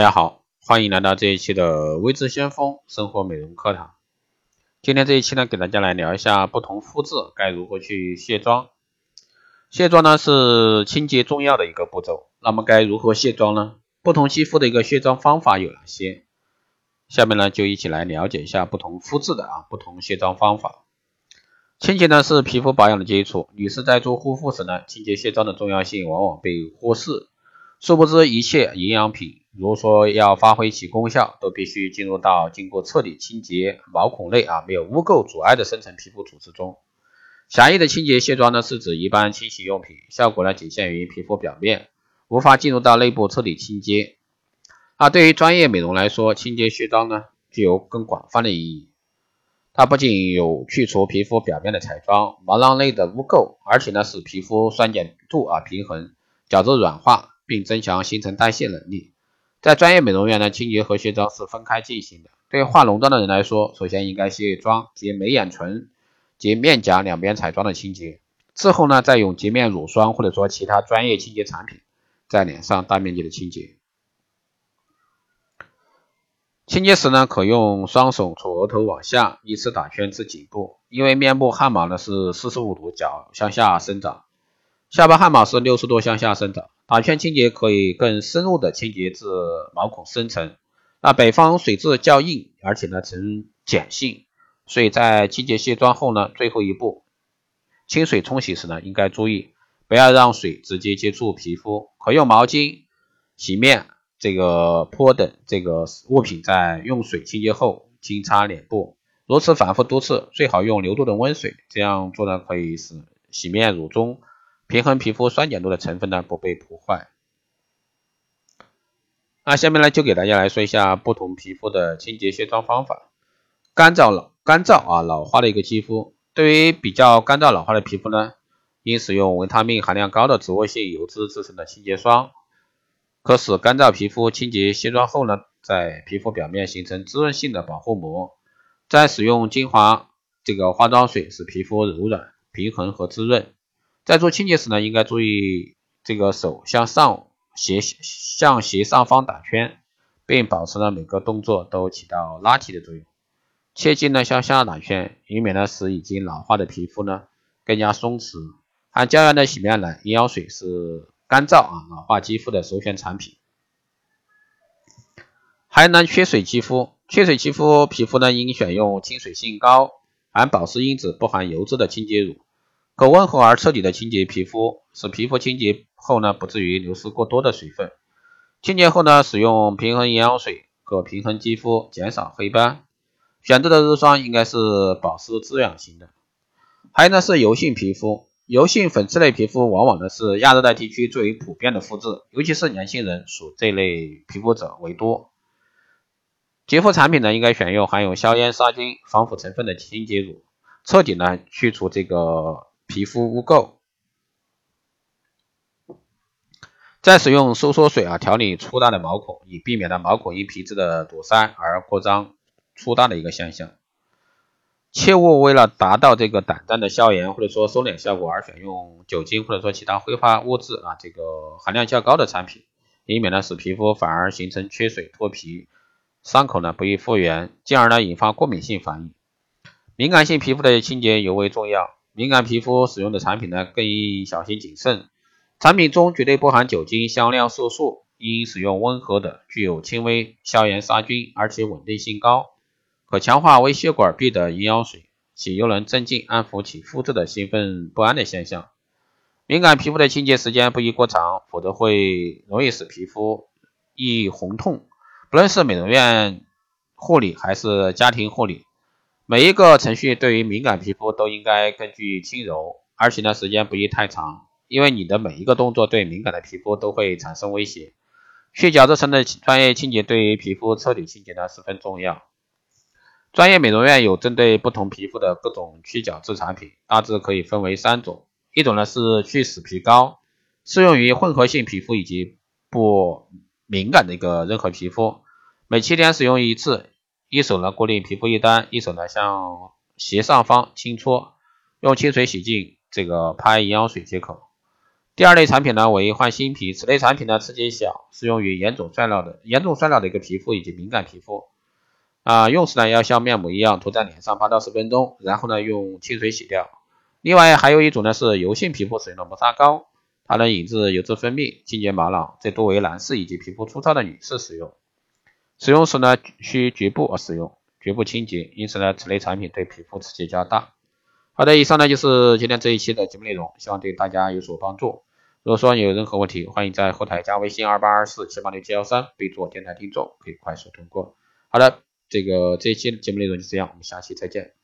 大家好，欢迎来到这一期的微知先锋生活美容课堂。今天这一期呢，给大家来聊一下不同肤质该如何去卸妆。卸妆呢是清洁重要的一个步骤，那么该如何卸妆呢？不同肌肤的一个卸妆方法有哪些？下面呢就一起来了解一下不同肤质的啊不同卸妆方法。清洁呢是皮肤保养的基础，女士在做护肤时呢，清洁卸妆的重要性往往被忽视。殊不知，一切营养品，如果说要发挥其功效，都必须进入到经过彻底清洁毛孔内啊没有污垢阻碍的深层皮肤组织中。狭义的清洁卸妆呢，是指一般清洗用品，效果呢仅限于皮肤表面，无法进入到内部彻底清洁。啊，对于专业美容来说，清洁卸妆呢具有更广泛的意义。它不仅有去除皮肤表面的彩妆、毛囊内的污垢，而且呢使皮肤酸碱度啊平衡，角质软化。并增强新陈代谢能力。在专业美容院呢，清洁和卸妆是分开进行的。对化浓妆的人来说，首先应该卸妆洁眉眼唇及面颊两边彩妆的清洁，之后呢，再用洁面乳霜或者说其他专业清洁产品在脸上大面积的清洁。清洁时呢，可用双手从额头往下依次打圈至颈部，因为面部汗毛呢是四十五度角向下生长，下巴汗毛是六十度向下生长。打圈清洁可以更深入的清洁至毛孔深层。那北方水质较硬，而且呢呈碱性，所以在清洁卸妆后呢，最后一步清水冲洗时呢，应该注意不要让水直接接触皮肤，可用毛巾、洗面、这个泼等这个物品在用水清洁后轻擦脸部，如此反复多次，最好用流动的温水。这样做呢，可以使洗面乳中。平衡皮肤酸碱度的成分呢不被破坏。那下面呢就给大家来说一下不同皮肤的清洁卸妆方法。干燥老干燥啊老化的一个肌肤，对于比较干燥老化的皮肤呢，应使用维他命含量高的植物性油脂制成的清洁霜，可使干燥皮肤清洁卸妆后呢，在皮肤表面形成滋润性的保护膜。再使用精华这个化妆水，使皮肤柔软、平衡和滋润。在做清洁时呢，应该注意这个手向上斜向斜上方打圈，并保持呢每个动作都起到拉提的作用。切记呢向下打圈，以免呢使已经老化的皮肤呢更加松弛。含胶原的洗面奶、营养水是干燥啊老化肌肤的首选产品。还能缺水肌肤，缺水肌肤皮肤呢应选用亲水性高、含保湿因子、不含油脂的清洁乳。可温和而彻底的清洁皮肤，使皮肤清洁后呢不至于流失过多的水分。清洁后呢，使用平衡营养水可平衡肌肤，减少黑斑。选择的日霜应该是保湿滋养型的。还有呢是油性皮肤，油性粉刺类皮肤往往呢是亚热带地区最为普遍的肤质，尤其是年轻人属这类皮肤者为多。洁肤产品呢应该选用含有消炎杀菌、防腐成分的清洁乳，彻底呢去除这个。皮肤污垢，再使用收缩水啊调理粗大的毛孔，以避免呢毛孔因皮质的堵塞而扩张粗大的一个现象。切勿为了达到这个短暂的消炎或者说收敛效果而选用酒精或者说其他挥发物质啊这个含量较高的产品，以免呢使皮肤反而形成缺水脱皮，伤口呢不易复原，进而呢引发过敏性反应。敏感性皮肤的清洁尤为重要。敏感皮肤使用的产品呢，更应小心谨慎。产品中绝对不含酒精、香料、色素，应使用温和的、具有轻微消炎杀菌而且稳定性高、可强化微血管壁的营养水，且又能镇静安抚起肤质的兴奋不安的现象。敏感皮肤的清洁时间不宜过长，否则会容易使皮肤易红痛。不论是美容院护理还是家庭护理。每一个程序对于敏感皮肤都应该更具轻柔，而且呢时间不宜太长，因为你的每一个动作对敏感的皮肤都会产生威胁。去角质层的专业清洁对于皮肤彻底清洁呢十分重要。专业美容院有针对不同皮肤的各种去角质产品，大致可以分为三种：一种呢是去死皮膏，适用于混合性皮肤以及不敏感的一个任何皮肤，每七天使用一次。一手呢固定皮肤一端，一手呢向斜上方轻搓，用清水洗净，这个拍营养水即可。第二类产品呢为换新皮，此类产品呢刺激小，适用于严重衰老的严重衰老的一个皮肤以及敏感皮肤。啊，用时呢要像面膜一样涂在脸上八到十分钟，然后呢用清水洗掉。另外还有一种呢是油性皮肤使用的磨砂膏，它能抑制油脂分泌，清洁毛囊，最多为男士以及皮肤粗糙的女士使用。使用时呢需局部使用，局部清洁，因此呢此类产品对皮肤刺激较大。好的，以上呢就是今天这一期的节目内容，希望对大家有所帮助。如果说有任何问题，欢迎在后台加微信二八二四七八六七幺三，备注电台听众，可以快速通过。好的，这个这一期的节目内容就这样，我们下期再见。